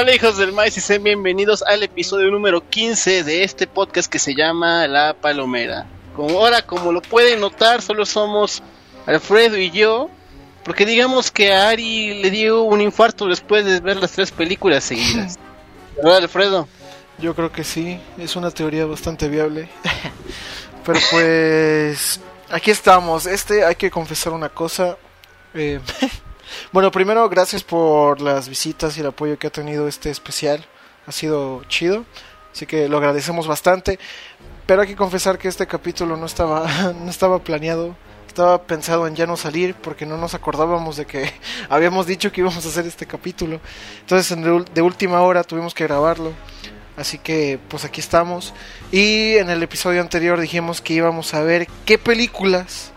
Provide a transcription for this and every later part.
Hola hijos del maíz y sean bienvenidos al episodio número 15 de este podcast que se llama La Palomera. Como ahora, como lo pueden notar, solo somos Alfredo y yo, porque digamos que a Ari le dio un infarto después de ver las tres películas seguidas. ¿Verdad, Alfredo? Yo creo que sí, es una teoría bastante viable. Pero pues aquí estamos. Este hay que confesar una cosa. Eh, bueno, primero gracias por las visitas y el apoyo que ha tenido este especial. Ha sido chido. Así que lo agradecemos bastante. Pero hay que confesar que este capítulo no estaba, no estaba planeado. Estaba pensado en ya no salir porque no nos acordábamos de que habíamos dicho que íbamos a hacer este capítulo. Entonces de última hora tuvimos que grabarlo. Así que pues aquí estamos. Y en el episodio anterior dijimos que íbamos a ver qué películas.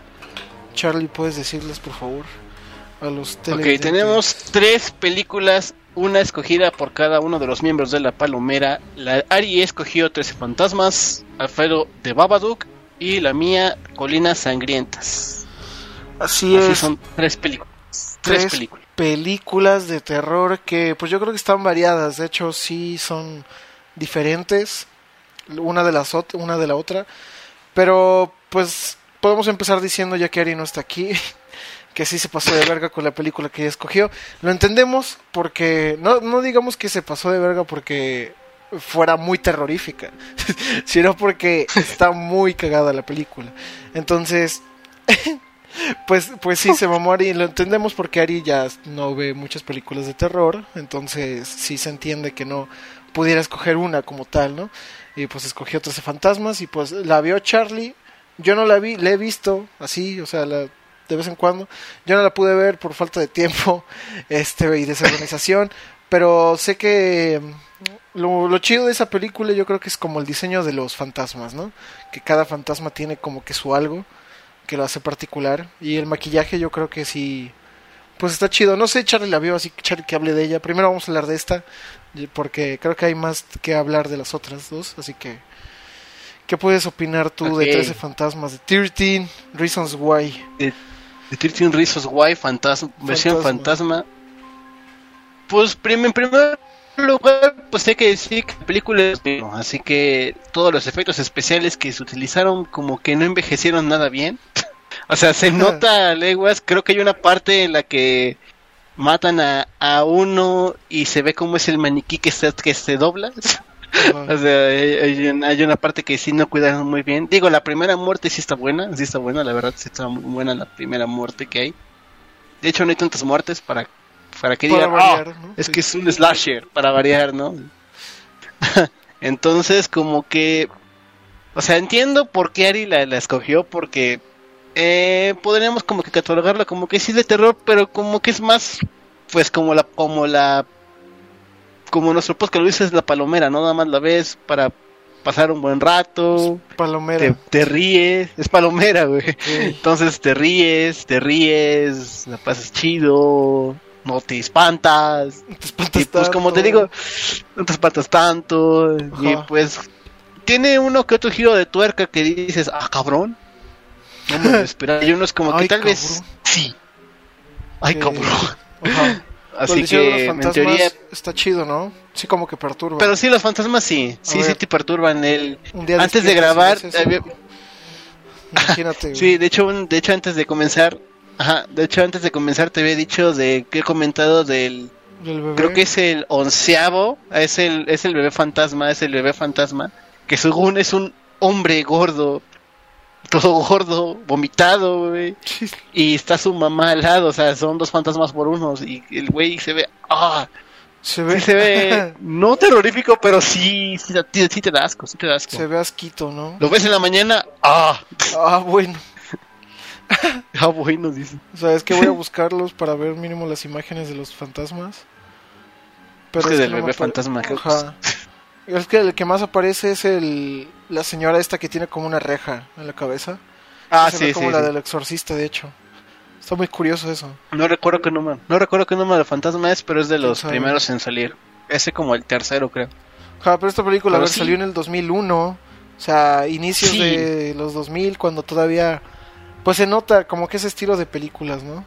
Charlie, ¿puedes decirles por favor? A los Ok, tenemos tres películas, una escogida por cada uno de los miembros de la Palomera. La Ari escogió 13 fantasmas, Alfredo de Babadook y la mía Colinas Sangrientas. Así, Así es. Son tres películas. Tres, películas. películas de terror que pues yo creo que están variadas. De hecho, sí son diferentes una de las una de la otra pero pues podemos empezar diciendo ya que Ari no está aquí que sí se pasó de verga con la película que ella escogió lo entendemos porque no no digamos que se pasó de verga porque fuera muy terrorífica sino porque está muy cagada la película entonces pues, pues sí, se mamó Ari. Lo entendemos porque Ari ya no ve muchas películas de terror. Entonces sí se entiende que no pudiera escoger una como tal, ¿no? Y pues escogió 13 fantasmas y pues la vio Charlie. Yo no la vi, la he visto así, o sea, la, de vez en cuando. Yo no la pude ver por falta de tiempo este y desorganización, pero sé que mm, lo, lo, chido de esa película yo creo que es como el diseño de los fantasmas, ¿no? Que cada fantasma tiene como que su algo que lo hace particular y el maquillaje yo creo que sí pues está chido. No sé, Charlie la vio, así que Charlie que hable de ella. Primero vamos a hablar de esta, porque creo que hay más que hablar de las otras dos, así que ¿qué puedes opinar tú de 13 fantasmas de 13 Reasons Why? De, 13 Reasons Why, fantasma, versión fantasma. Pues en primer lugar, pues hay que decir que la película es así que todos los efectos especiales que se utilizaron como que no envejecieron nada bien. o sea, se nota leguas, creo que hay una parte en la que matan a, a uno y se ve como es el maniquí que se, que se dobla. o sea, hay, hay, una parte que sí no cuidaron muy bien. Digo, la primera muerte sí está buena, sí está buena, la verdad sí está muy buena la primera muerte que hay. De hecho, no hay tantas muertes para, para que digan, ah, es que es un slasher, para variar, ¿no? Entonces, como que, o sea, entiendo por qué Ari la, la escogió, porque eh, podríamos como que catalogarla como que sí de terror, pero como que es más, pues como la, como la, como nuestro podcast lo dice es la palomera, ¿no? Nada más la ves para pasar un buen rato. palomera. Te, ríes, es palomera, güey. Entonces te ríes, te ríes, la pasas chido, no te espantas. te espantas y pues como te digo, no te espantas tanto. Y pues tiene uno que otro giro de tuerca que dices, ah, cabrón. No me esperaba. Hay unos como que tal vez sí. Ay, cabrón. Así que en teoría está chido, ¿no? Sí, como que perturba. Pero sí, los fantasmas sí, sí, sí te perturban. El antes de grabar, imagínate. sí, de hecho, de hecho antes de comenzar, ajá, de hecho antes de comenzar te había dicho de que he comentado del, creo que es el onceavo, es el es el bebé fantasma, es el bebé fantasma que según es un hombre gordo todo gordo, vomitado, güey. Y está su mamá al lado, o sea, son dos fantasmas por unos. Y el güey se ve, ah, se ve, se ve no terrorífico, pero sí, sí, sí, te da asco, sí te da asco. Se ve asquito, ¿no? Lo ves en la mañana, ah. Ah, bueno. ah, bueno, dice. O sea, es que voy a buscarlos para ver mínimo las imágenes de los fantasmas. Pero es, que del bebé fantasma. Ajá. Es que el que más aparece es el la señora esta que tiene como una reja en la cabeza. Ah, sí, como la del exorcista, de hecho. Está muy curioso eso. No recuerdo qué número, no recuerdo qué número de fantasma es, pero es de los primeros en salir. Ese como el tercero, creo. Ja, pero esta película salió en el 2001, o sea, inicios de los 2000 cuando todavía pues se nota como que ese estilo de películas, ¿no?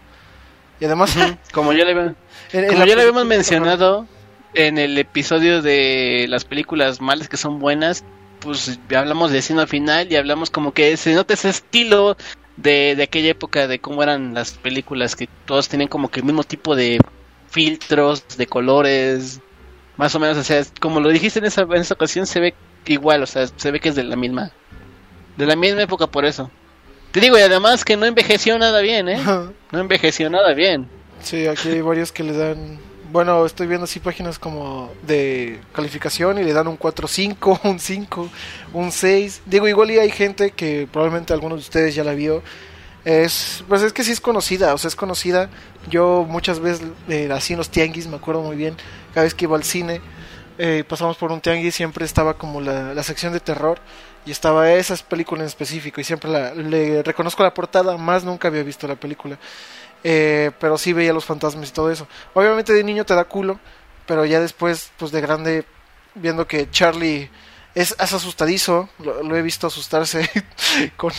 Y además como ya le, como ya le habíamos mencionado, en el episodio de las películas malas que son buenas, pues hablamos de al final y hablamos como que se nota ese estilo de, de aquella época de cómo eran las películas, que todos tienen como que el mismo tipo de filtros, de colores, más o menos, o sea, como lo dijiste en esa, en esa ocasión, se ve igual, o sea, se ve que es de la misma, de la misma época por eso. Te digo, y además que no envejeció nada bien, ¿eh? No envejeció nada bien. Sí, aquí hay varios que le dan... Bueno, estoy viendo así páginas como de calificación y le dan un 4-5, un 5, un 6. Digo, igual y hay gente que probablemente algunos de ustedes ya la vio. Es, pues es que sí es conocida, o sea, es conocida. Yo muchas veces, eh, así en los tianguis, me acuerdo muy bien, cada vez que iba al cine, eh, pasamos por un tianguis, siempre estaba como la, la sección de terror y estaba esa película en específico y siempre la, le reconozco la portada, más nunca había visto la película. Eh, pero sí veía los fantasmas y todo eso. Obviamente de niño te da culo, pero ya después, pues de grande, viendo que Charlie es, asustadizo, lo, he visto asustarse con,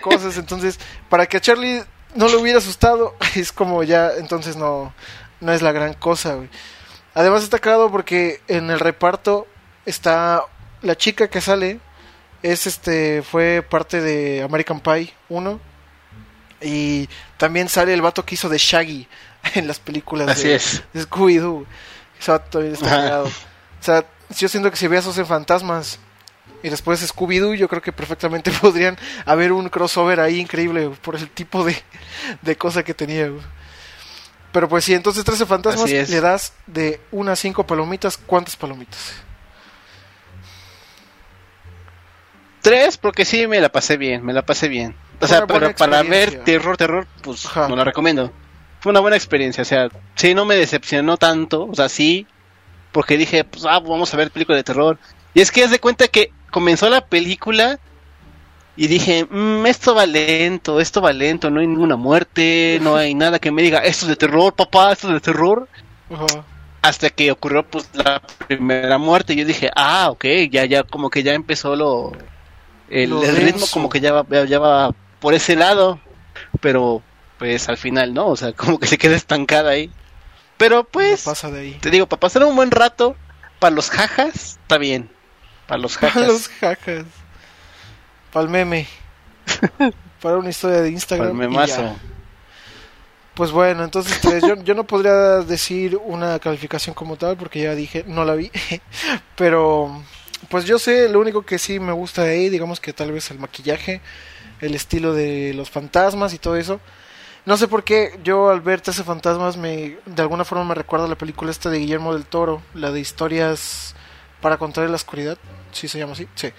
cosas, entonces, para que a Charlie no lo hubiera asustado, es como ya, entonces no, no es la gran cosa, Además está cagado porque en el reparto está la chica que sale, es este fue parte de American Pie 1 y también sale el vato que hizo de Shaggy en las películas de, Scooby-Doo. Exacto, O sea, yo siento que si veas en fantasmas y después Scooby-Doo, yo creo que perfectamente podrían haber un crossover ahí increíble por el tipo de, de cosa que tenía. Pero pues sí, entonces 13 fantasmas le das de unas 5 palomitas. ¿Cuántas palomitas? Tres, porque sí me la pasé bien, me la pasé bien. O sea, pero para ver terror, terror, pues no la recomiendo. Fue una buena experiencia, o sea, sí, no me decepcionó tanto, o sea, sí, porque dije, pues, ah, vamos a ver película de terror. Y es que haz de cuenta que comenzó la película y dije, mmm, esto va lento, esto va lento, no hay ninguna muerte, no hay nada que me diga, esto es de terror, papá, esto es de terror. Hasta que ocurrió pues la primera muerte y yo dije, ah, ok, ya, ya, como que ya empezó lo, el, ritmo como que ya va, ya va por ese lado, pero pues al final no, o sea, como que se queda estancada ahí. Pero pues, te digo, para pasar un buen rato, para los jajas, está bien. Para los jajas. Para los jajas. Para el meme. para una historia de Instagram. Para Pues bueno, entonces pues, yo, yo no podría decir una calificación como tal porque ya dije, no la vi. Pero pues yo sé, lo único que sí me gusta de ahí, digamos que tal vez el maquillaje, el estilo de los fantasmas y todo eso. No sé por qué yo al ver ese fantasmas me de alguna forma me recuerda a la película esta de Guillermo del Toro, la de historias para contar la oscuridad, sí se llama así, sí.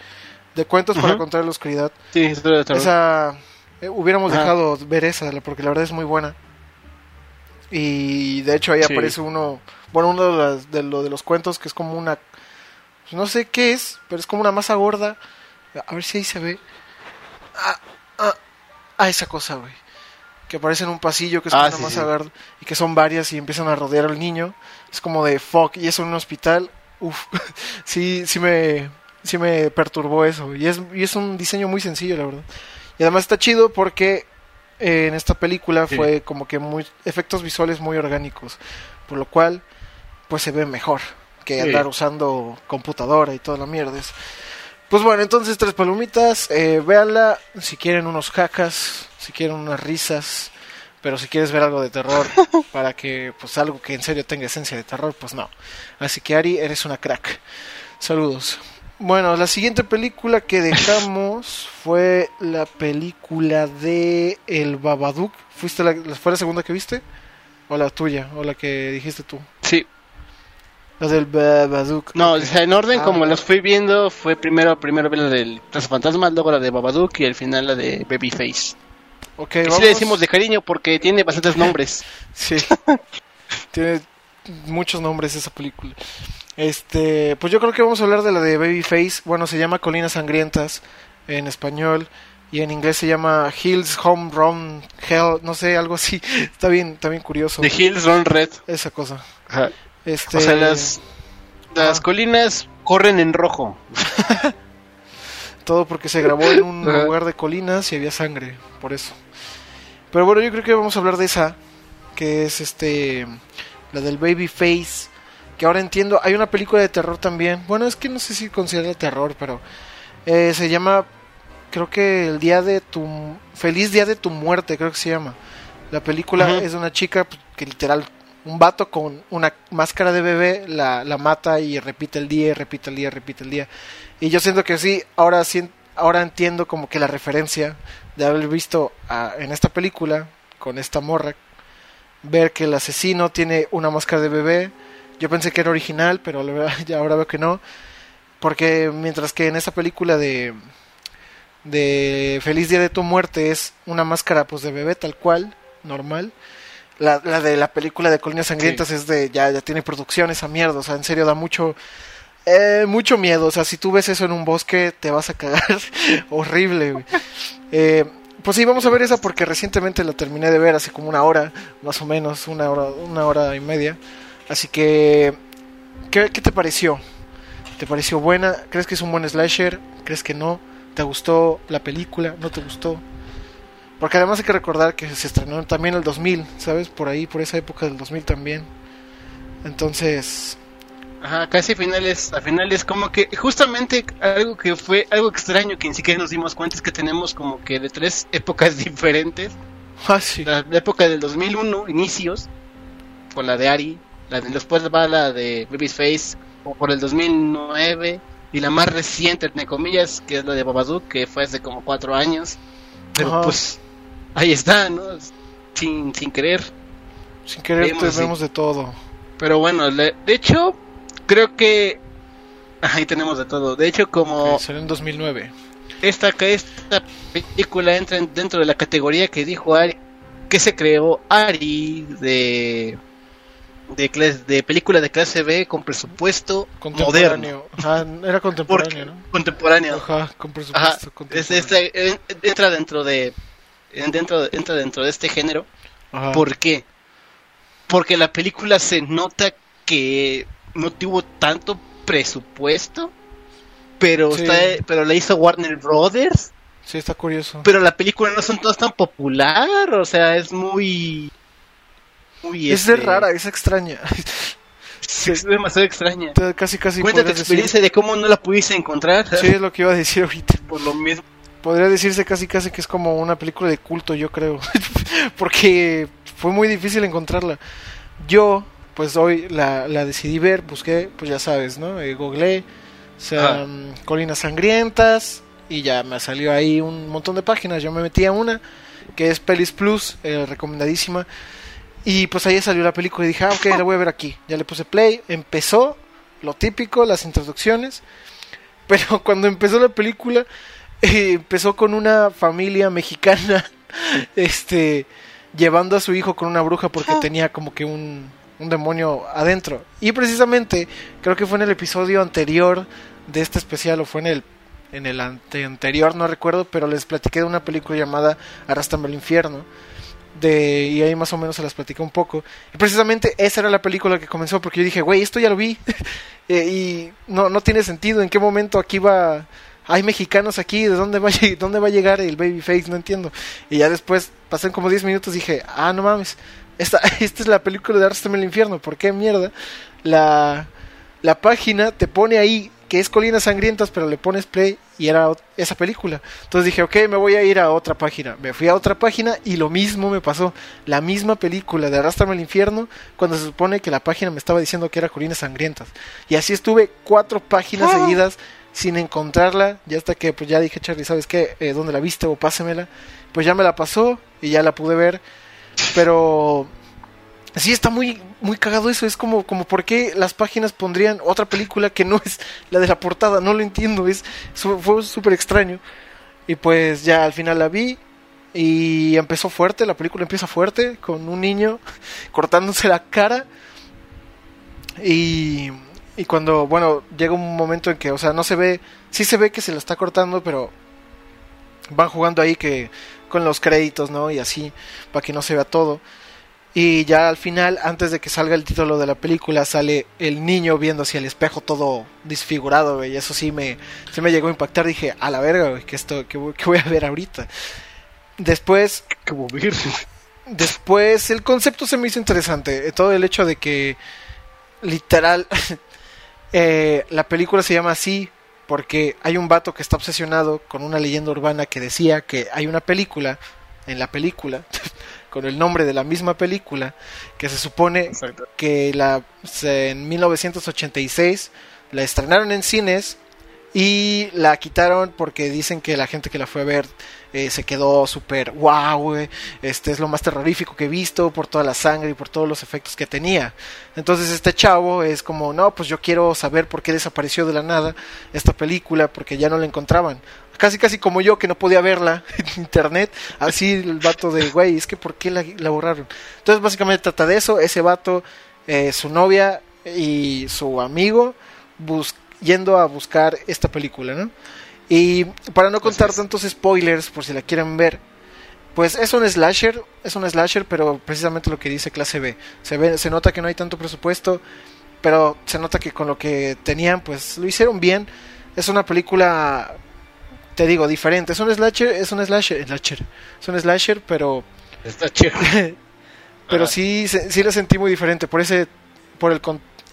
De cuentos para contar la oscuridad. Sí, historia de terror. Esa eh, hubiéramos dejado ver esa porque la verdad es muy buena. Y de hecho ahí aparece uno, bueno, uno de, de, lo, de los cuentos que es como una pues no sé qué es, pero es como una masa gorda. A ver si ahí se ve. Ah, ah, ah esa cosa, güey. Que aparece en un pasillo que es como ah, una masa gorda y que son varias y empiezan a rodear al niño. Es como de fuck y eso en un hospital. Uf, sí, sí me, sí me perturbó eso. Y es, y es un diseño muy sencillo, la verdad. Y además está chido porque eh, en esta película fue como que muy efectos visuales muy orgánicos, por lo cual pues se ve mejor que andar usando computadora y toda la mierda. Pues bueno, entonces tres palomitas, eh, véanla si quieren unos jacas, si quieren unas risas, pero si quieres ver algo de terror para que pues algo que en serio tenga esencia de terror, pues no. Así que Ari, eres una crack. Saludos. Bueno, la siguiente película que dejamos fue la película de El Babadook. ¿Fuiste la, ¿Fue la segunda que viste? ¿O la tuya? ¿O la que dijiste tú? Sí, los del Babadook. No, o sea, en orden como ah. los fui viendo, fue primero primero la del Fantasma, luego la de Babadook y al final la de Babyface. Okay, vamos... Sí le decimos de cariño porque tiene bastantes nombres. sí. tiene muchos nombres esa película. Este, pues yo creo que vamos a hablar de la de Babyface. Bueno, se llama Colinas Sangrientas en español y en inglés se llama Hills Home Run Hell, no sé, algo así. Está bien, está bien curioso. The Hills Run Red. Esa cosa. Ajá. Este... O sea, las, las colinas corren en rojo. Todo porque se grabó en un lugar de colinas y había sangre, por eso. Pero bueno, yo creo que vamos a hablar de esa, que es este la del Babyface, que ahora entiendo. Hay una película de terror también. Bueno, es que no sé si considera terror, pero eh, se llama, creo que el día de tu feliz día de tu muerte, creo que se llama. La película es de una chica pues, que literal un vato con una máscara de bebé la, la mata y repite el día, repite el día, repite el día. Y yo siento que sí, ahora ahora entiendo como que la referencia de haber visto en esta película con esta morra ver que el asesino tiene una máscara de bebé. Yo pensé que era original, pero ya ahora veo que no. Porque mientras que en esa película de de Feliz Día de tu Muerte es una máscara pues de bebé tal cual, normal. La, la de la película de Colinas Sangrientas es de ya ya tiene producción esa mierda, o sea, en serio da mucho eh, mucho miedo, o sea, si tú ves eso en un bosque te vas a cagar horrible. Eh, pues sí, vamos a ver esa porque recientemente la terminé de ver hace como una hora, más o menos, una hora, una hora y media. Así que, ¿qué, te pareció? ¿Te pareció buena? ¿Crees que es un buen slasher? ¿Crees que no? ¿Te gustó la película? ¿No te gustó? Porque además hay que recordar que se estrenó también el 2000, ¿sabes? Por ahí, por esa época del 2000 también. Entonces, Ajá, casi a finales, a finales como que justamente algo que fue algo extraño que ni siquiera nos dimos cuenta es que tenemos como que de tres épocas diferentes. Ah, sí. La, época del 2001, inicios, con la de Ari, la de, después va la de Baby's Face, o por el 2009, y la más reciente, entre comillas, que es la de Babadook, que fue hace como cuatro años. Pero pues ahí está, ¿no? Sin, sin querer. Sin querer vemos, de todo. Pero bueno, de hecho, creo que ahí tenemos de todo. De hecho, como salió en 2009. Esta esta película entra dentro de la categoría que dijo Ari que se creó Ari de de, de película de clase B con presupuesto moderno. era contemporáneo, ¿no? Contemporáneo. Ajá, con presupuesto este, entra dentro de dentro entra dentro de este género. ¿Por qué? Porque la película se nota que no tuvo tanto presupuesto, pero está, pero la hizo Warner Brothers. Sí, está curioso. Pero la película no son todas tan popular, o sea, es muy muy es este, rara, es extraña. es demasiado extraña. Casi casi Cuéntate tu experiencia de cómo no la pudiste encontrar. Sí, es lo que iba a decir ahorita. Por lo mismo. Podría decirse casi casi que es como una película de culto, yo creo. Porque fue muy difícil encontrarla. Yo pues hoy la, la decidí ver, busqué, pues ya sabes, ¿no? Eh, googleé, o sea, mm, Colinas Sangrientas, y ya me salió ahí un montón de páginas. Yo me metí a una, que es Pelis Plus, eh, recomendadísima. Y pues ahí salió la película y dije, ah, ok, la voy a ver aquí. Ya le puse play, empezó lo típico, las introducciones. Pero cuando empezó la película, eh, empezó con una familia mexicana, este, llevando a su hijo con una bruja porque ah. tenía como que un, un demonio adentro. Y precisamente, creo que fue en el episodio anterior de este especial o fue en el en el anterior, no recuerdo, pero les platiqué de una película llamada Arrastrame al infierno. De, y ahí más o menos se las platicé un poco. Y precisamente esa era la película que comenzó porque yo dije, güey, esto ya lo vi. Eh, y no, no tiene sentido. ¿En qué momento aquí va... Hay mexicanos aquí, ¿de dónde va, dónde va a llegar el Babyface? No entiendo. Y ya después, pasan como 10 minutos, dije, ah, no mames. Esta, esta es la película de Arrastrame el infierno. ¿Por qué mierda? La, la página te pone ahí que es Colinas Sangrientas, pero le pones play y era esa película. Entonces dije, ok, me voy a ir a otra página. Me fui a otra página y lo mismo me pasó. La misma película de Arrastrame al infierno, cuando se supone que la página me estaba diciendo que era Colinas Sangrientas. Y así estuve cuatro páginas ah. Sin encontrarla. Ya hasta que pues ya dije, Charlie, ¿sabes qué? Eh, ¿Dónde la viste o pásemela? Pues ya me la pasó y ya la pude ver. Pero sí está muy muy cagado eso, es como como por qué las páginas pondrían otra película que no es la de la portada, no lo entiendo, es fue súper extraño. Y pues ya al final la vi y empezó fuerte, la película empieza fuerte con un niño cortándose la cara y y cuando, bueno, llega un momento en que, o sea, no se ve, sí se ve que se la está cortando, pero van jugando ahí que con los créditos, ¿no? Y así, para que no se vea todo. Y ya al final, antes de que salga el título de la película, sale el niño viendo hacia el espejo todo disfigurado, Y eso sí me, sí me llegó a impactar. Dije, a la verga, que esto, que, voy a ver ahorita. Después... ver? Después, el concepto se me hizo interesante. Todo el hecho de que literal, eh, la película se llama así porque hay un vato que está obsesionado con una leyenda urbana que decía que hay una película, en la película, con el nombre de la misma película, que se supone que la, en 1986 la estrenaron en cines y la quitaron porque dicen que la gente que la fue a ver eh, se quedó súper wow, este es lo más terrorífico que he visto por toda la sangre y por todos los efectos que tenía. Entonces este chavo es como, no, pues yo quiero saber por qué desapareció de la nada esta película porque ya no la encontraban. Casi casi como yo que no podía verla en internet, así el vato de, güey, es que por qué la, borraron. Entonces básicamente trata de eso, ese vato, eh, su novia y su amigo yendo a buscar esta película, ¿no? Y para no contar tantos spoilers, por si la quieren ver, pues es un slasher, es un slasher, pero precisamente lo que dice clase B. Se ve, se nota que no hay tanto presupuesto, pero se nota que con lo que tenían, pues lo hicieron bien. Es una película, te digo, diferente. Es un slasher, es un slasher, slasher es un slasher, pero pero sí, sí la sentí muy diferente por ese, por el,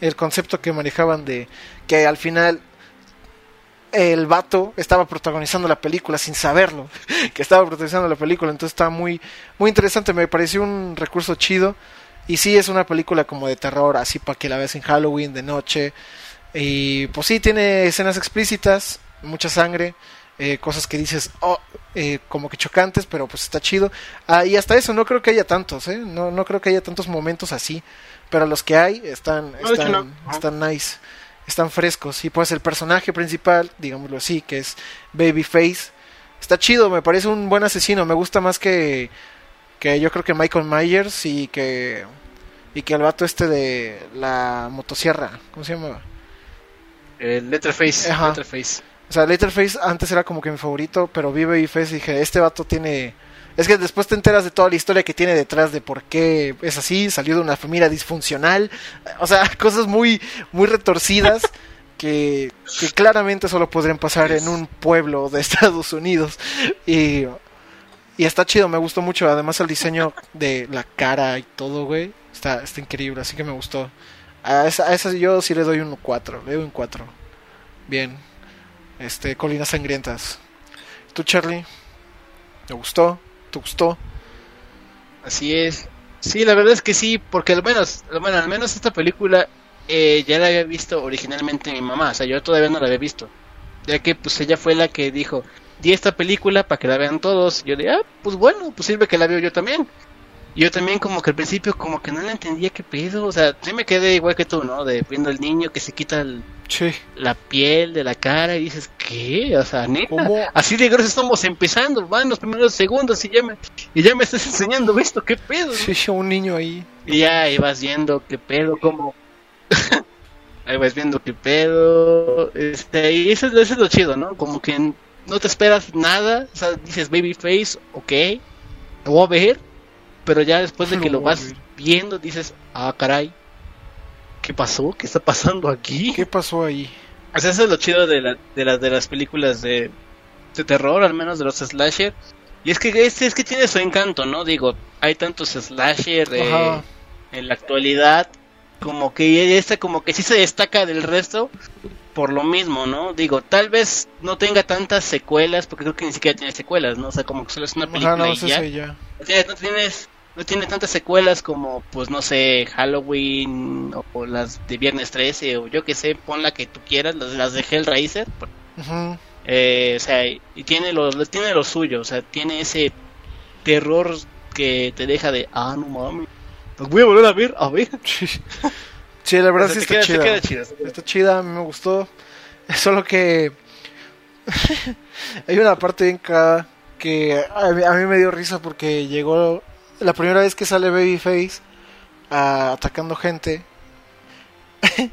el concepto que manejaban de que al final el vato estaba protagonizando la película sin saberlo, que estaba protagonizando la película, entonces está muy, muy interesante, me pareció un recurso chido. Y sí, es una película como de terror, así para que la veas en Halloween, de noche. Y pues sí, tiene escenas explícitas, mucha sangre, eh, cosas que dices, oh, eh, como que chocantes, pero pues está chido. Ah, y hasta eso, no creo que haya tantos, ¿eh? No, no creo que haya tantos momentos así, pero los que hay están, están, están nice están frescos. Y pues el personaje principal, digámoslo así, que es Babyface, está chido, me parece un buen asesino. Me gusta más que, que yo creo que Michael Myers y que, y que el vato este de la motosierra. ¿Cómo se llama? El Letterface. Letterface. O sea, Letterface antes era como que mi favorito, pero vi Babyface y dije, este vato tiene es que después te enteras de toda la historia que tiene detrás de por qué es así, salió de una familia disfuncional, o sea, cosas muy, muy retorcidas que, claramente solo podrían pasar en un pueblo de Estados Unidos. Y, y está chido, me gustó mucho, además el diseño de la cara y todo, güey, está, está increíble, así que me gustó. A esa, a esa yo sí le doy un 4, le doy un 4. Bien. Este, Colinas Sangrientas. ¿Tú, Charlie? ¿Te gustó? ¿Te gustó? Así es. Sí, la verdad es que sí, porque al menos, bueno, al menos esta película eh, ya la había visto originalmente mi mamá, o sea, yo todavía no la había visto. Ya que pues ella fue la que dijo, di esta película para que la vean todos. Yo le ah, pues bueno, pues sirve que la veo yo también yo también como que al principio como que no le entendía qué pedo, o sea, sí me quedé igual que tú, ¿no? De viendo al niño que se quita la piel de la cara y dices, ¿qué? O sea, neta, así de grosso estamos empezando, van los primeros segundos y ya me, y ya me estás enseñando esto, ¿qué pedo? Sí, un niño ahí. Y ya ibas viendo qué pedo, como... ahí vas viendo qué pedo, este, y eso, eso es lo chido, ¿no? Como que no te esperas nada, o sea, dices babyface, ok, lo voy a ver pero ya después de que lo vas viendo dices, ah, caray, ¿qué pasó? ¿Qué está pasando aquí? ¿Qué pasó ahí? O sea, eso es lo chido de, la, de, de las películas de, de terror, al menos de los slasher. Y es que este es que tiene su encanto, ¿no? Digo, hay tantos slasher eh, en la actualidad como que esta como que sí se destaca del resto por lo mismo, ¿no? Digo, tal vez no tenga tantas secuelas, porque creo que ni siquiera tiene secuelas, ¿no? O sea, como que solo es una película no, y ya. ya. no tienes no tiene tantas secuelas como, pues no sé, Halloween o, las de Viernes 13 o yo que sé, pon la que tú quieras, las, las de Hellraiser. eh, o sea, y tiene lo, tiene lo suyo, o sea, tiene ese terror que te deja de, ah, no mames, los voy a volver a ver, a ver. Sí, la verdad sí está chida. Está chida, a mí me gustó. Solo que hay una parte bien cada que a mí me dio risa porque llegó la primera vez que sale Babyface atacando gente,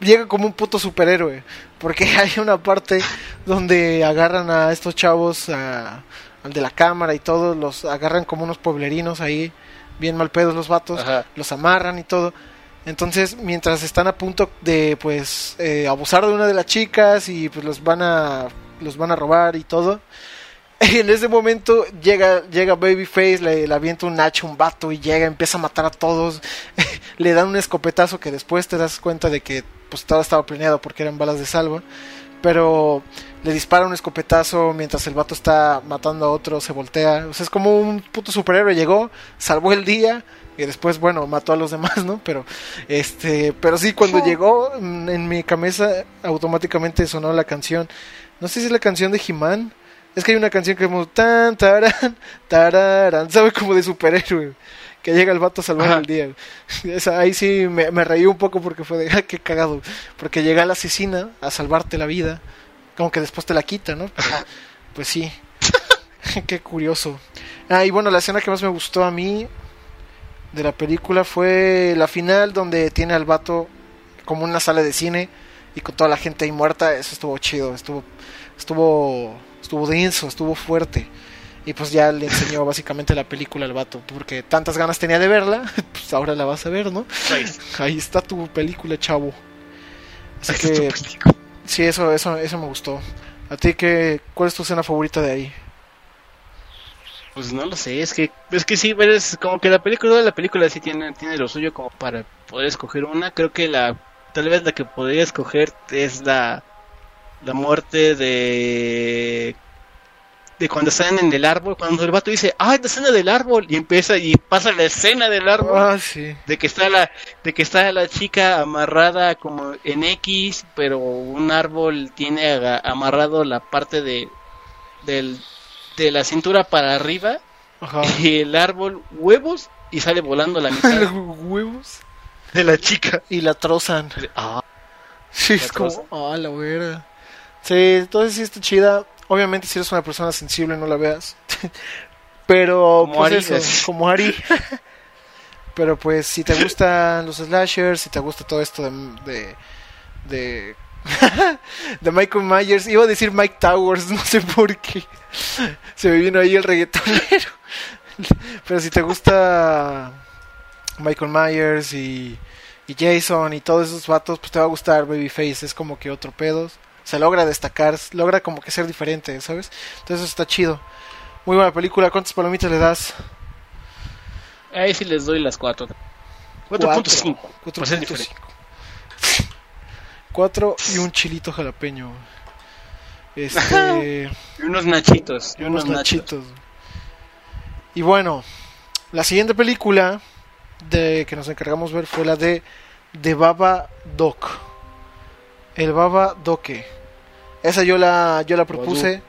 llega como un puto superhéroe. Porque hay una parte donde agarran a estos chavos, al de la cámara y todo, los agarran como unos pueblerinos ahí, bien mal pedos los vatos, los amarran y todo. Entonces, mientras están a punto de, pues, eh, abusar de una de las chicas y pues los van a, los van a robar y todo, en ese momento llega, llega Babyface, le, le avienta un hacha un vato y llega, empieza a matar a todos. le dan un escopetazo que después te das cuenta de que pues todo estaba planeado porque eran balas de salvo. Pero le dispara un escopetazo mientras el vato está matando a otro, se voltea. O sea, es como un puto superhéroe. Llegó, salvó el día y después, bueno, mató a los demás, ¿no? Pero, este, pero sí, cuando llegó en mi cabeza automáticamente sonó la canción. No sé si es la canción de He-Man. Es que hay una canción que es como tan, taran, tararan, ¿sabe? Como de superhéroe. Que llega el vato a salvar el día. Esa, ahí sí me, me, reí un poco porque fue de, ah, qué cagado. Porque llega la asesina a salvarte la vida. Como que después te la quita, ¿no? pues sí. qué curioso. Ah, y bueno, la escena que más me gustó a mí de la película fue la final donde tiene al vato como una sala de cine y con toda la gente ahí muerta. Eso estuvo chido, estuvo, estuvo estuvo denso, estuvo fuerte. Y pues ya le enseñó básicamente la película al vato, porque tantas ganas tenía de verla, pues ahora la vas a ver, ¿no? Ahí está tu película, chavo. Así que sí, eso, eso, eso me gustó. ¿A ti qué, cuál es tu escena favorita de ahí? Pues no lo sé, es que es que sí, es como que la película la película sí tiene tiene lo suyo como para poder escoger una. Creo que la tal vez la que podría escoger es la la muerte de de cuando están en el árbol, cuando el vato dice, ah, la escena del árbol, y empieza y pasa la escena del árbol, ah, sí. de que está la, de que está la chica amarrada como en X, pero un árbol tiene amarrado la parte de, del, de la cintura para arriba, y el árbol huevos y sale volando la mitad. huevos de la chica y la trozan. Ah, sí, es como, ah, la. Sí, entonces sí está chida. Obviamente si eres una persona sensible no la veas. Pero como pues Ari, como Ari. Pero pues si te gustan los slashers, si te gusta todo esto de de de, de Michael Myers, iba a decir Mike Towers, no sé por qué. Se me vino ahí el reggaetonero. Pero si te gusta Michael Myers y, y Jason y todos esos vatos, pues te va a gustar Babyface, es como que otro pedos se logra destacar, logra como que ser diferente, ¿sabes? Entonces está chido. Muy buena película, ¿cuántas palomitas le das? Ahí sí les doy las 4. 4.5. 4.5. 4 y un chilito jalapeño. Este. y unos nachitos. Y unos, nachitos. Y bueno, la siguiente película de que nos encargamos ver fue la de The Baba Doc. El Baba Doque. Esa yo la, yo la propuse.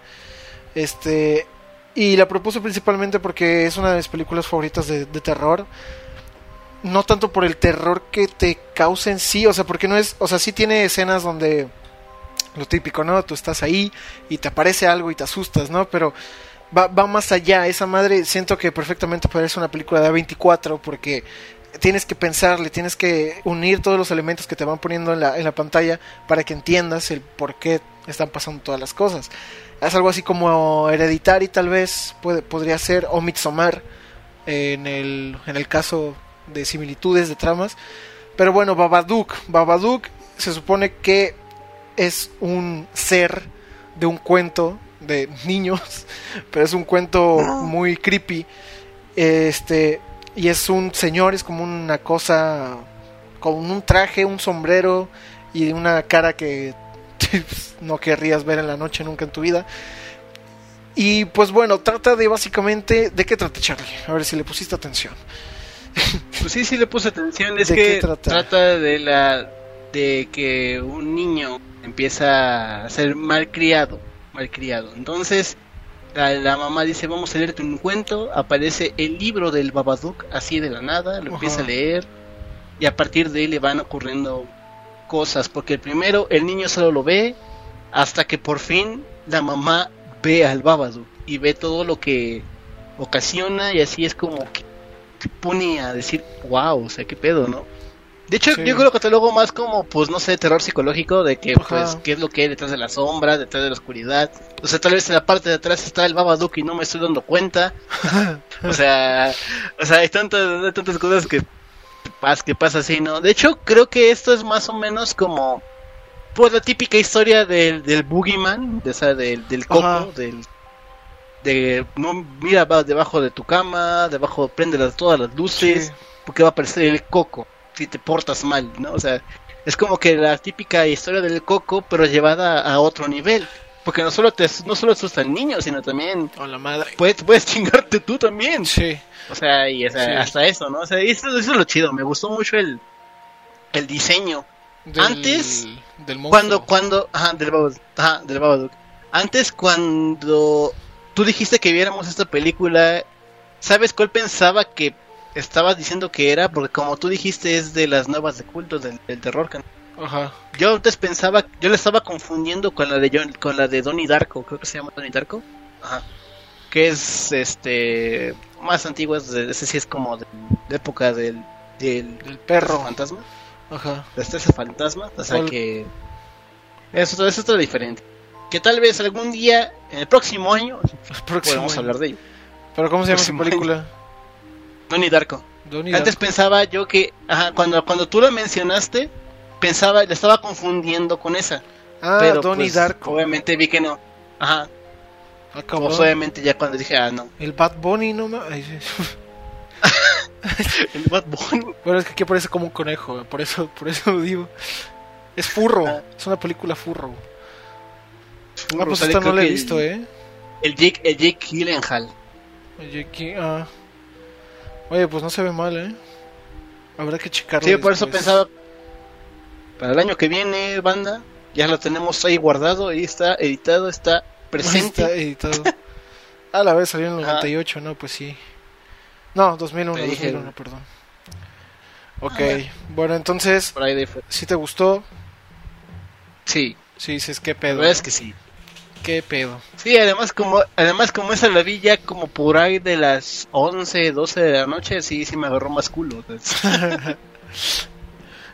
Este. Y la propuse principalmente porque es una de mis películas favoritas de, terror. No tanto por el terror que te causa en sí, o sea, porque no es, o sea, sí tiene escenas donde lo típico, ¿no? Tú estás ahí y te aparece algo y te asustas, ¿no? Pero va, va más allá. Esa madre siento que perfectamente parece una película de A24 porque tienes que pensarle, tienes que unir todos los elementos que te van poniendo en la, en la pantalla para que entiendas el por qué están pasando todas las cosas. Es algo así como Hereditary tal vez puede, podría ser, o Midsommar en el, en el caso de similitudes de tramas. Pero bueno, Babadook. Babadook se supone que es un ser de un cuento de niños, pero es un cuento muy creepy. Este, y es un señor, es como una cosa con un traje, un sombrero y una cara que no querrías ver en la noche nunca en tu vida. Y pues bueno, trata de básicamente... ¿De qué trata Charlie? A ver si le pusiste atención. Pues sí, sí le puse atención. Es que trata? de la de que un niño empieza a ser malcriado, malcriado. Entonces la, mamá dice vamos a leerte un cuento. Aparece el libro del Babadook así de la nada, lo empieza a leer y a partir de ahí le van ocurriendo cosas, porque el primero el niño solo lo ve hasta que por fin la mamá ve al Babadook y ve todo lo que ocasiona y así es como que pone a decir, wow, o sea, qué pedo, ¿no? De hecho, yo creo que te luego más como, pues, no sé, terror psicológico de que, pues, qué es lo que hay detrás de la sombra, detrás de la oscuridad. O sea, tal vez en la parte de atrás está el Babadook y no me estoy dando cuenta. o sea, o sea, hay tantas, tantas cosas que pasa, que pasa así, ¿no? De hecho, creo que esto es más o menos como pues la típica historia del, del boogeyman, de, esa, del, del coco, del, de no mira debajo de tu cama, debajo prende todas las luces, porque va a aparecer el coco si te portas mal, ¿no? O sea, es como que la típica historia del coco, pero llevada a otro nivel. Porque no solo te no solo asusta el niño, sino también o la madre. Puedes, puedes chingarte tú también. Sí. O sea, y hasta eso, ¿no? O sea, eso, eso, es lo chido. Me gustó mucho el, el diseño. Antes, del cuando, cuando, ajá, del Babadook, ajá, del Babadook. Antes, cuando tú dijiste que viéramos esta película, ¿sabes cuál pensaba que estabas diciendo que era? Porque como tú dijiste, es de las nuevas de culto del, terror. Ajá. Yo antes pensaba, yo la estaba confundiendo con la de John, con la de Donnie Darko, creo que se llama Donnie Darko. Ajá. Que es este más antigua, ese sí es como de, época del, del, perro fantasma. Ajá. Este es el fantasma, o sea que eso, eso es diferente. Que tal vez algún día, en el próximo año, podamos hablar de ello. ¿Pero cómo se llama esa película? Donnie Darko. Antes pensaba yo que, ajá, cuando, cuando tú la mencionaste, pensaba, le estaba confundiendo con esa. Ah, pero Donnie pues, Darko. Obviamente vi que no. Ajá. Acabó. Pues, obviamente ya cuando dije, ah, no. El Bad Bunny, no me... el Bad Bunny. Bueno, es que aquí parece como un conejo, por eso, por eso lo digo. Es furro, ah. es una película furro. furro ah, pues esta no la he visto, ¿eh? El Jake, el Jake Gyllenhaal. El Jake, ah. Oye, pues no se ve mal, ¿eh? Habrá que checarlo. Sí, por eso pensaba. Para el año que viene, banda, ya lo tenemos ahí guardado y está editado, está presente. Está editado. A la vez salió en el 98, ¿no? Pues sí. No, 2001, 2001, perdón. Ok, bueno, entonces, si te gustó? Sí. Sí, dices, ¿qué pedo? es que sí. ¿Qué pedo? Sí, además como además como esa la vi ya como por ahí de las 11, 12 de la noche, sí, sí me agarró más culo.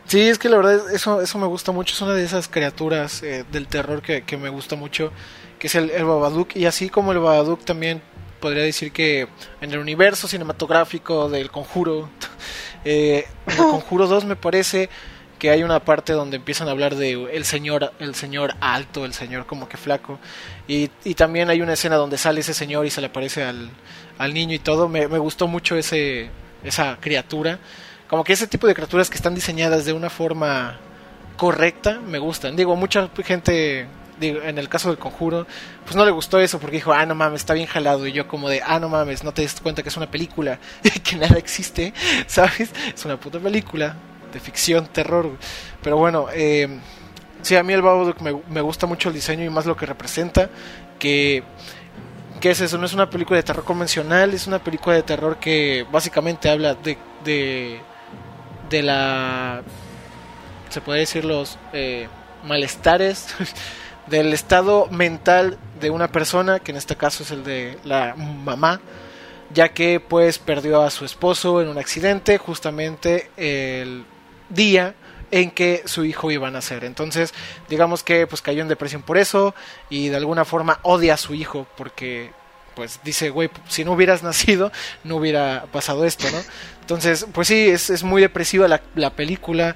sí, es que la verdad eso eso me gusta mucho, es una de esas criaturas eh, del terror que, que, me gusta mucho, que es el, el Babadook, y así como el Babadook también podría decir que en el universo cinematográfico del Conjuro, eh, el Conjuro 2 me parece que hay una parte donde empiezan a hablar de el señor, el señor alto, el señor como que flaco, y, y también hay una escena donde sale ese señor y se le aparece al, al niño y todo, me, me gustó mucho ese, esa criatura, como que ese tipo de criaturas que están diseñadas de una forma correcta me gustan. Digo, mucha gente en el caso del conjuro, pues no le gustó eso porque dijo, ah, no mames, está bien jalado. Y yo como de, ah, no mames, no te das cuenta que es una película, que nada existe, ¿sabes? Es una puta película de ficción, terror. Pero bueno, eh, sí, a mí el Babadook me, me gusta mucho el diseño y más lo que representa, que... ¿Qué es eso? No es una película de terror convencional, es una película de terror que básicamente habla de, de, de la, se puede decir los eh, malestares del estado mental de una persona, que en este caso es el de la mamá, ya que pues perdió a su esposo en un accidente justamente el día en que su hijo iba a nacer. Entonces, digamos que pues cayó en depresión por eso y de alguna forma odia a su hijo porque pues dice, güey, si no hubieras nacido, no hubiera pasado esto, ¿no? Entonces, pues sí, es, es muy depresiva la, la película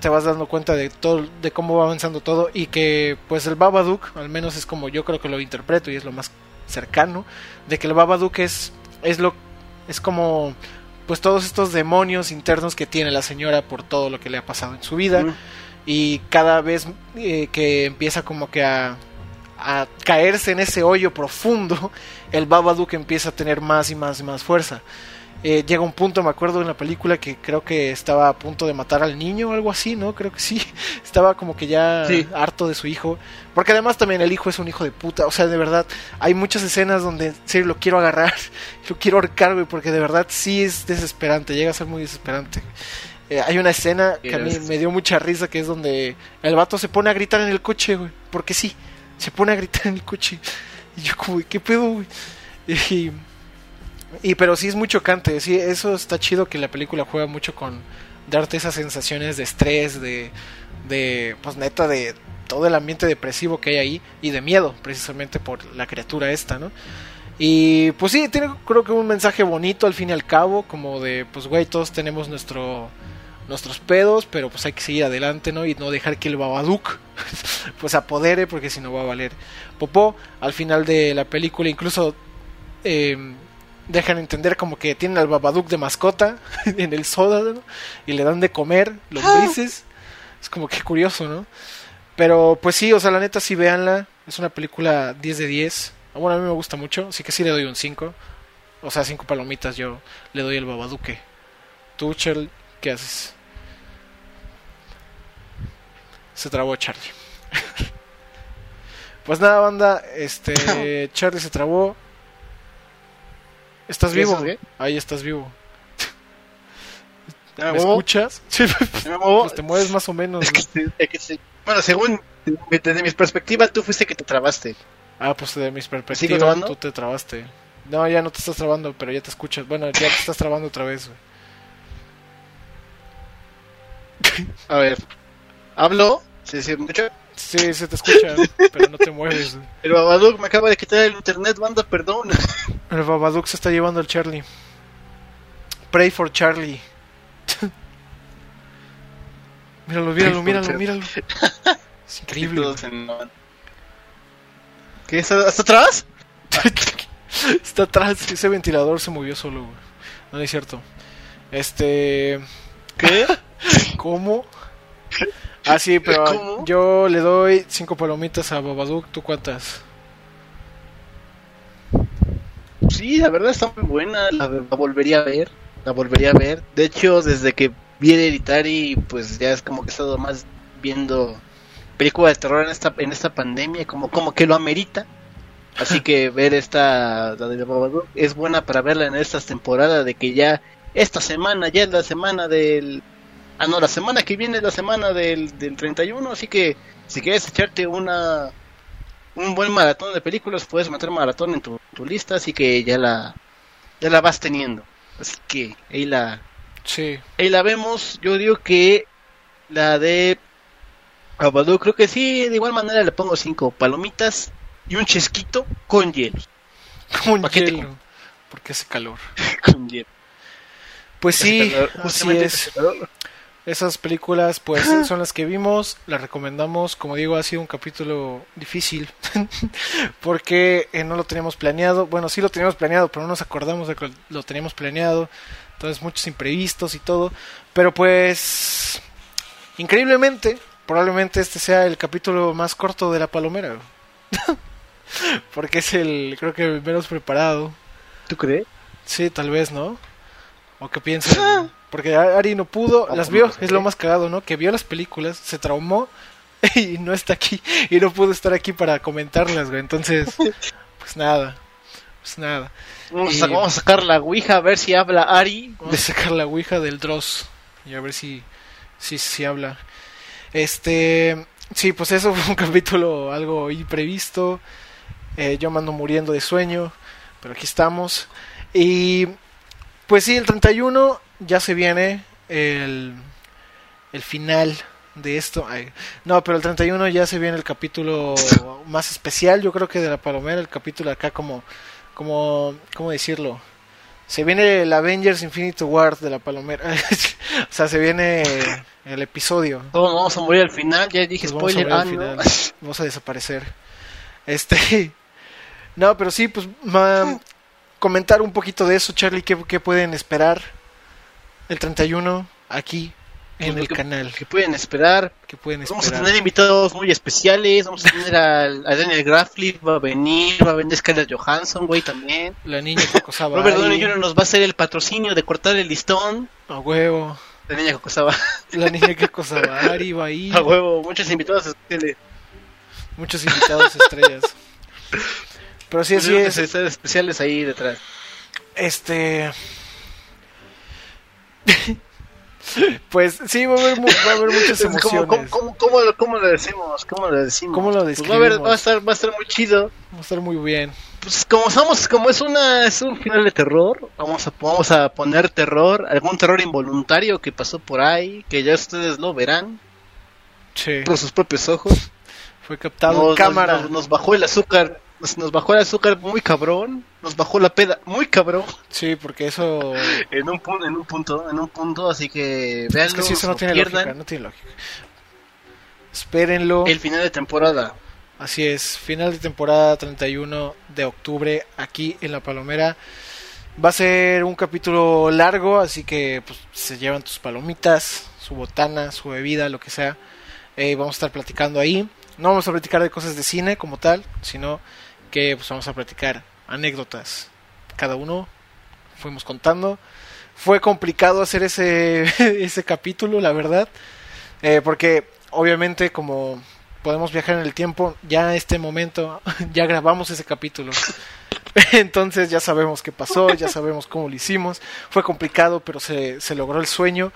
te, vas dando cuenta de todo de cómo va avanzando todo y que pues el Babadook al menos es como yo creo que lo interpreto y es lo más cercano de que el Babadook es es lo es como pues todos estos demonios internos que tiene la señora por todo lo que le ha pasado en su vida y cada vez eh, que empieza como que a a caerse en ese hoyo profundo el Babadook empieza a tener más y más y más fuerza eh, llega un punto, me acuerdo en la película que creo que estaba a punto de matar al niño o algo así, ¿no? Creo que sí. Estaba como que ya harto de su hijo. Porque además también el hijo es un hijo de puta. O sea, de verdad, hay muchas escenas donde sí lo quiero agarrar, lo quiero ahorcar, güey, porque de verdad sí es desesperante, llega a ser muy desesperante. Eh, hay una escena que a mí me dio mucha risa, que es donde el vato se pone a gritar en el coche, güey. Porque sí, se pone a gritar en el coche. Y yo como, ¿qué pedo, güey? Y y pero sí es muy chocante, sí, eso está chido que la película juega mucho con darte esas sensaciones de estrés, de, de pues neta, de todo el ambiente depresivo que hay ahí y de miedo, precisamente por la criatura esta, ¿no? Y pues sí, tiene creo que un mensaje bonito al fin y al cabo, como de, pues güey, todos tenemos nuestro nuestros pedos, pero pues hay que seguir adelante, ¿no? Y no dejar que el Babadook pues apodere, porque si no va a valer popó. Al final de la película incluso eh, dejan entender como que tienen al Babadook de mascota en el soda y le dan de comer lombrices. Es como que curioso, ¿no? Pero pues sí, o sea, la neta sí véanla. Es una película 10 de 10. Bueno, a mí me gusta mucho, así que sí le doy un 5. O sea, 5 palomitas yo le doy el Babaduque. Tú, Charlie, ¿qué haces? Se trabó Charlie. pues nada, banda, este Charlie se trabó. ¿Estás vivo? Ahí estás vivo. ¿Me, ¿Me escuchas? ¿Me pues te mueves más o menos. Es que, es que, bueno, según desde mi perspectiva, tú fuiste que te trabaste. Ah, pues de mis perspectivas tú te trabaste. No, ya no te estás trabando, pero ya te escuchas. Bueno, ya te estás trabando otra vez, A ver, ¿hablo? ¿Sí se escucha? Sí, se te escucha, pero no te mueves. El Babadook me acaba de quitar el internet, banda, perdón. El Babadook se está llevando al Charlie. Pray for Charlie. míralo, míralo, míralo, míralo. Es increíble. ¿Qué? ¿Está, ¿Está atrás? Está atrás. Ese ventilador se movió solo, güey. No, es cierto. Este. ¿Qué? ¿Cómo? Ah, sí, pero yo le doy cinco palomitas a Babadook. ¿Tú cuántas? Sí, la verdad está muy buena. La, volvería a ver. La volvería a ver. De hecho, desde que vi y pues ya es como que he estado más viendo película de terror en esta en esta pandemia como como que lo amerita así que ver esta es buena para verla en estas temporadas de que ya esta semana ya es la semana del ah no la semana que viene es la semana del, del 31 así que si quieres echarte una un buen maratón de películas puedes meter maratón en tu, tu lista así que ya la ya la vas teniendo así que ahí la sí ahí la vemos yo digo que la de Abadú, creo que sí, de igual manera le pongo cinco palomitas y un chesquito con hielo. Con hielo. Porque hace calor. con hielo. Pues sí, así es. Esas películas pues son las que vimos, las recomendamos, como digo ha sido un capítulo difícil porque eh, no lo teníamos planeado, bueno sí lo teníamos planeado pero no nos acordamos de que lo teníamos planeado, entonces muchos imprevistos y todo, pero pues increíblemente probablemente este sea el capítulo más corto de la palomera. Porque es el, creo que el menos preparado. ¿Tú crees? Sí, tal vez, ¿no? ¿O qué piensas? Porque Ari no pudo, las vio, es lo más cagado, ¿no? Que vio las películas, se traumó y no está aquí, y no pudo estar aquí para comentarlas, güey. Entonces, pues nada, pues nada. Vamos, a, sacar la Ouija a ver si habla Ari. Vamos a sacar la Ouija del Dross y a ver si, si, si habla. Este, sí, pues eso fue un capítulo algo imprevisto. Eh, yo me ando muriendo de sueño, pero aquí estamos. Y pues sí, el 31 ya se viene el, el final de esto. no, pero el 31 ya se viene el capítulo más especial, yo creo que de la Palomera, el capítulo acá como, como, ¿cómo decirlo? Se viene el Avengers Infinity War de la Palomera. o sea, se viene el episodio. Todos vamos a morir al final, ya dije spoiler. Vamos a, ah, final. vamos a desaparecer. Este. No, pero sí, pues. comentar un poquito de eso, Charlie. ¿Qué, qué pueden esperar el 31 aquí en el canal. Que pueden esperar. Que pueden esperar. Vamos a tener invitados muy especiales. Vamos a tener a, Daniel Graffley, va a venir, va a venir Scarlett Johansson, güey, también. La niña Coco Robert Downey Jr. nos va a hacer el patrocinio de cortar el listón. A huevo. La niña Coco Sabari. La niña Coco Sabari va ahí. A huevo, muchos invitados especiales. Muchos invitados estrellas. Pero sí, así es. especiales ahí detrás. Este. Pues sí, va a haber, va a haber muchas emociones. ¿Cómo, cómo, cómo, cómo, lo decimos? ¿Cómo lo decimos? ¿Cómo lo pues va, a ver, va, a estar, va a estar muy chido. Va a estar muy bien. Pues como somos, como es una es un final de terror, vamos a vamos a poner terror, algún terror involuntario que pasó por ahí, que ya ustedes lo verán. Sí. Por sus propios ojos. Fue captado en cámara. nos bajó el azúcar nos, bajó el azúcar muy cabrón, nos bajó la peda muy cabrón. Sí, porque eso... en, un, en un punto, en un punto, así que veanlo. Es que sí, eso no tiene lógica, no tiene lógica. Espérenlo. El final de temporada. Así es, final de temporada 31 de octubre aquí en La Palomera. Va a ser un capítulo largo, así que pues, se llevan tus palomitas, su botana, su bebida, lo que sea. Eh, vamos a estar platicando ahí. No vamos a platicar de cosas de cine como tal, sino que pues, vamos a platicar anécdotas. Cada uno fuimos contando. Fue complicado hacer ese, ese capítulo, la verdad. Eh, porque obviamente como podemos viajar en el tiempo, ya en este momento ya grabamos ese capítulo. Entonces ya sabemos qué pasó, ya sabemos cómo lo hicimos. Fue complicado, pero se, se logró el sueño.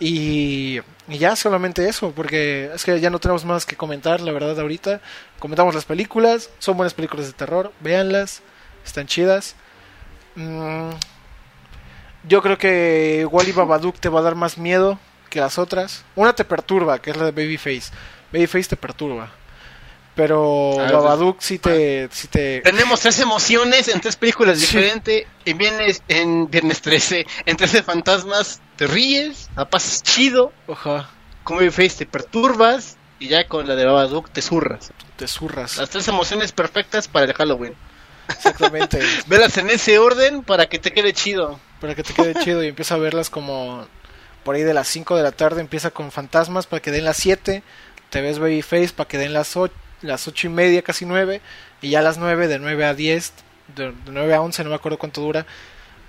Y, ya solamente eso, porque es que ya no tenemos más que comentar, la verdad, ahorita. Comentamos las películas, son buenas películas de terror, véanlas, están chidas. Mm, yo creo que Wally Babadook te va a dar más miedo que las otras. Una te perturba, que es la de Babyface. Babyface te perturba. Pero ah, Babadook sí te, sí te... Tenemos tres emociones en tres películas diferentes. Y vienes en Viernes 13, en 13 fantasmas, te ríes, la pasas chido. Ajá. Con Babyface te perturbas. Y ya con la de Babadook te zurras. Te zurras. Las tres emociones perfectas para el Halloween. Exactamente. Velas en ese orden para que te quede chido. Para que te quede chido y empieza a verlas como por ahí de las 5 de la tarde empieza con fantasmas para que den las 7, te ves Babyface para que den las 8, las 8 y media, casi 9, y ya las 9, de 9 a 10, de, 9 a 11, no me acuerdo cuánto dura,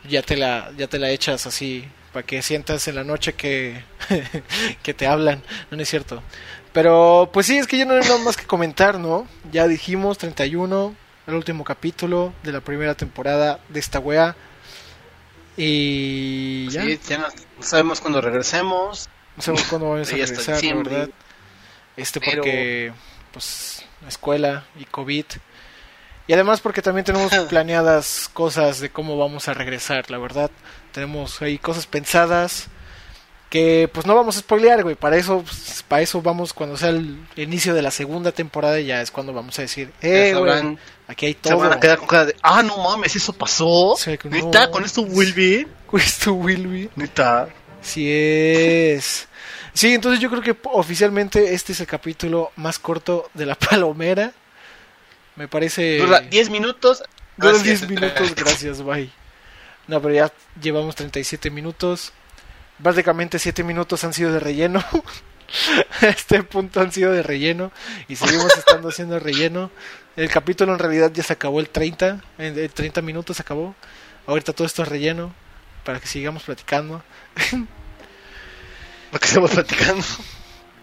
ya te la, ya te la echas así, para que sientas en la noche que, que te hablan, no, no es cierto. Pero pues sí, es que ya no hay nada más que comentar, ¿no? Ya dijimos 31, el último capítulo de la primera temporada de esta wea. Y ya. Sí, ya no sabemos cuándo regresemos. No sabemos cuándo vamos a regresar, la verdad. Este porque, pues, la escuela y COVID. Y además porque también tenemos planeadas cosas de cómo vamos a regresar, la verdad. Tenemos ahí cosas pensadas que pues no vamos a spoilear, güey. Para eso, pues, para eso vamos cuando sea el inicio de la segunda temporada ya es cuando vamos a decir, eh, güey, aquí hay todo. Se van a quedar con cara de, ah, no mames, eso pasó. Sí, ¿Neta? ¿Con esto will be? Con esto will be. ¿Neta? Sí es. Sí, entonces yo creo que oficialmente este es el capítulo más corto de la palomera. Me parece... Dura 10 minutos. Dura 10 minutos, gracias, bye. No, pero ya llevamos 37 minutos. Básicamente 7 minutos han sido de relleno. este punto han sido de relleno. Y seguimos estando haciendo relleno. El capítulo en realidad ya se acabó el 30. En 30 minutos se acabó. Ahorita todo esto es relleno. Para que sigamos platicando. Lo que estamos platicando.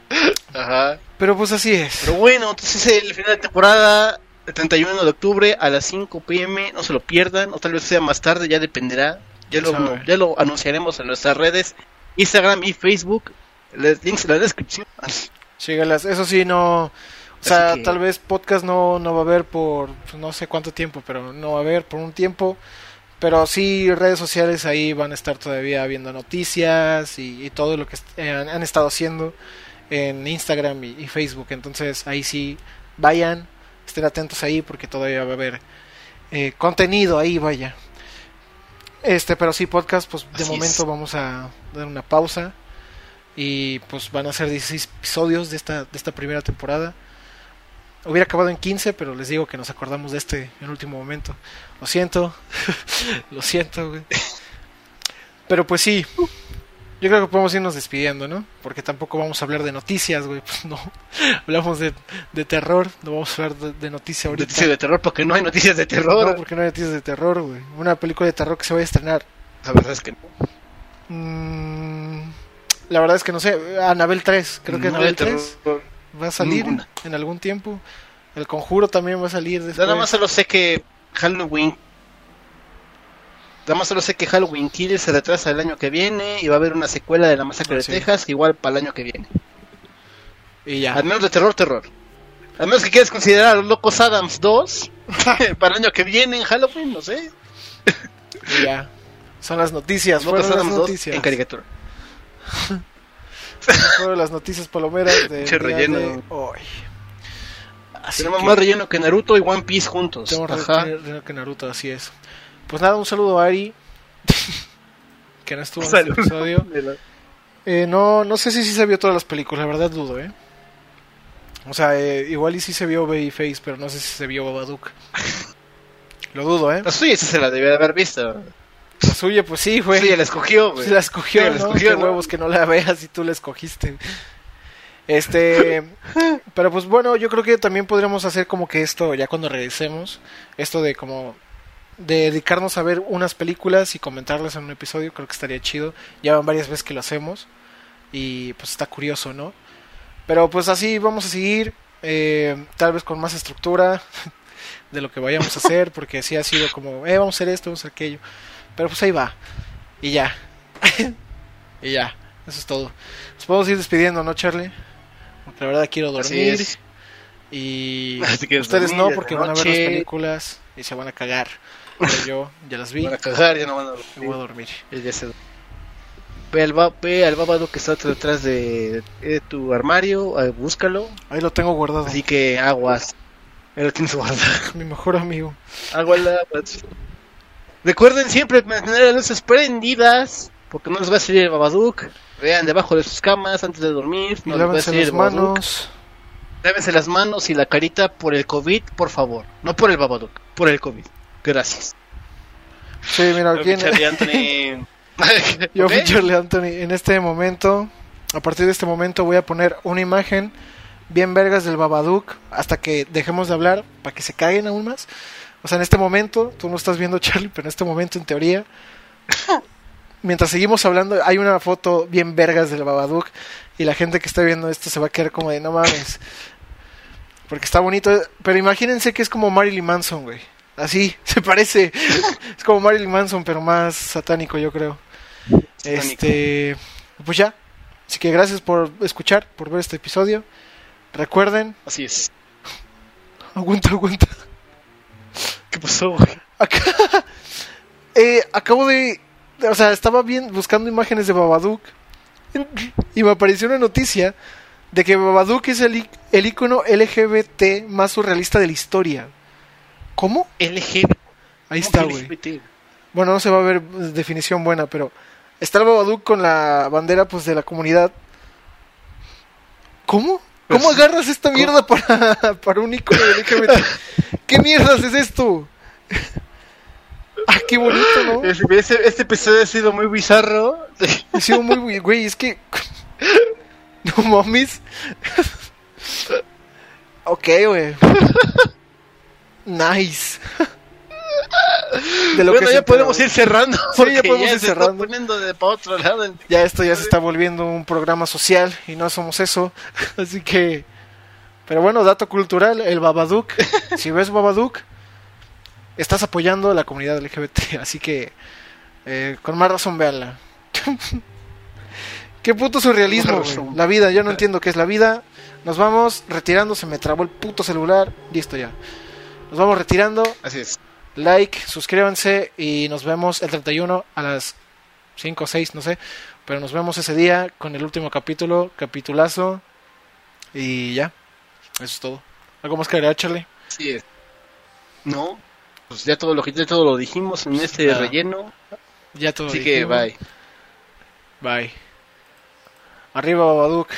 Ajá. Pero pues así es. Pero bueno, entonces es el final de temporada. El 31 de octubre a las 5 pm. No se lo pierdan. O tal vez sea más tarde, ya dependerá. Ya lo, ya lo anunciaremos en nuestras redes. Instagram y Facebook. Les links en la descripción. Sígalas. Eso sí, no. O sea, tal vez podcast no, no va a haber por pues, no sé cuánto tiempo, pero no va a haber por un tiempo. Pero sí, redes sociales ahí van a estar todavía viendo noticias y, todo lo que han, estado haciendo en Instagram y, Facebook. Entonces ahí sí, vayan, estén atentos ahí porque todavía va a haber eh, contenido ahí, vaya. Este, pero sí, podcast, pues de momento vamos a dar una pausa. Y pues van a ser 16 episodios de esta, de esta primera temporada. Hubiera acabado en 15, pero les digo que nos acordamos de este en último momento. Lo siento, lo siento, güey. Pero pues sí, yo creo que podemos irnos despidiendo, ¿no? Porque tampoco vamos a hablar de noticias, güey. Pues no, hablamos de, de terror, no vamos a hablar de, de noticias ahorita. Noticias de terror porque no hay noticias de terror. No, porque no hay noticias de terror, güey. Una película de terror que se vaya a estrenar. La verdad es que no. Mm, la verdad es que no sé. Anabel 3, creo que Anabel 3 va a salir en algún tiempo. El conjuro también va a salir después. Nada más solo sé que Halloween. Nada más solo sé que Halloween Kill se retrasa el año que viene y va a haber una secuela de la masacre de Texas igual para el año que viene. Y ya. Al menos de terror, terror. Al menos que quieras considerar a los Locos Adams 2 para el año que viene en Halloween, no sé. y ya. Son las noticias. Locos Adams noticias. 2 en caricatura. Fueron las noticias palomeras de, relleno. hoy. Tenemos más relleno que Naruto y One Piece juntos. Tenemos Ajá. relleno que Naruto, así es. Pues nada, un saludo a Ari, que no estuvo en este episodio. Eh, no, no sé si sí se vio todas las películas, la verdad dudo, ¿eh? O sea, eh, igual y sí se vio Babyface, pero no sé si se vio Babadook. Lo dudo, ¿eh? La suya sí se la debía de haber visto. La suya, pues sí, güey. Sí, la escogió, güey. Sí, la escogió, Sí, la escogió, huevos que no la veas y tú la escogiste. Este, pero pues bueno, yo creo que también podríamos hacer como que esto, ya cuando regresemos, esto de como de dedicarnos a ver unas películas y comentarlas en un episodio, creo que estaría chido. Ya van varias veces que lo hacemos y pues está curioso, ¿no? Pero pues así vamos a seguir, eh, tal vez con más estructura de lo que vayamos a hacer, porque así ha sido como, eh, vamos a hacer esto, vamos a hacer aquello. Pero pues ahí va. Y ya. y ya. Eso es todo. Nos podemos ir despidiendo, ¿no, Charlie? Porque la verdad quiero Así dormir. es. Y Así que ustedes dormir no, porque van a ver las películas y se van a cagar. Pero yo ya las vi. Van a cagar, ya no van a Me voy a dormir. dormir. Ya se- Ve al, ve al bábado que está detrás de, de tu armario, eh, búscalo. Ahí lo tengo guardado. Así que aguas. Ahí lo tienes guardado. Mi mejor amigo. Aguas. Recuerden siempre mantener las luces prendidas, porque no les va a salir el babadook. Vean debajo de sus camas antes de dormir. No les va a salir las el Babadook. manos. Lávense las manos y la carita por el COVID, por favor. No por el babadook, por el COVID. Gracias. Sí, mira, aquí en-. Yo ¿Ok? fui Charlie Anthony. En este momento, a partir de este momento, voy a poner una imagen bien vergas del Babadook hasta que dejemos de hablar para que se caguen aún más. O sea, en este momento, tú no estás viendo Charlie, pero en este momento, en teoría, mientras seguimos hablando, hay una foto bien vergas del Babadook y la gente que está viendo esto se va a quedar como de no mames. Porque está bonito, pero imagínense que es como Marilyn Manson, güey. Así, se parece. es como Marilyn Manson, pero más satánico, yo creo. Satánico. Este, pues ya. Así que gracias por escuchar, por ver este episodio. Recuerden, Así es. aguanta, aguanta. ¿Qué pasó, güey? Acá, eh, acabo de, o sea, estaba bien buscando imágenes de Babadook y me apareció una noticia de que Babadook es el, el icono LGBT más surrealista de la historia. ¿Cómo? LGBT. Ahí está, güey. Bueno, no se va a ver definición buena, pero está el Babadook con la bandera pues de la comunidad. ¿Cómo? ¿Cómo Pues, agarras esta mierda para, para un icono de LGBT? ¿Qué mierdas es esto? ah, qué bonito, ¿no? Este, este- episodio ha sido muy bizarro. Ha sido muy, güey, güey, es que... No mames. ok, güey. Nice. De lo bueno, ya podemos ir cerrando. Sí, ya podemos ir se está cerrando. poniendo de para otro lado. el- Ya esto ya se está volviendo un programa social y no somos eso. Así que... Pero bueno, dato cultural, el Babadook. Si ves Babadook, estás apoyando a la comunidad LGBT. Así que... eh, con más razón, véanla. Qué puto surrealismo, güey. La vida, yo no entiendo qué es la vida. Nos vamos retirando, se me trabó el puto celular. Listo ya. Nos vamos retirando. Así es. Like, suscríbanse y nos vemos el 31 a las 5 o 6, no sé. Pero nos vemos ese día con el último capítulo, capitulazo. Y ya. Eso es todo. ¿Algo más que agregar, Charlie? Es. No, pues ya todo lo que ya todo lo dijimos en este Nada. relleno. Ya todo. Así que dijimos. bye. Bye. Arriba, Babadook.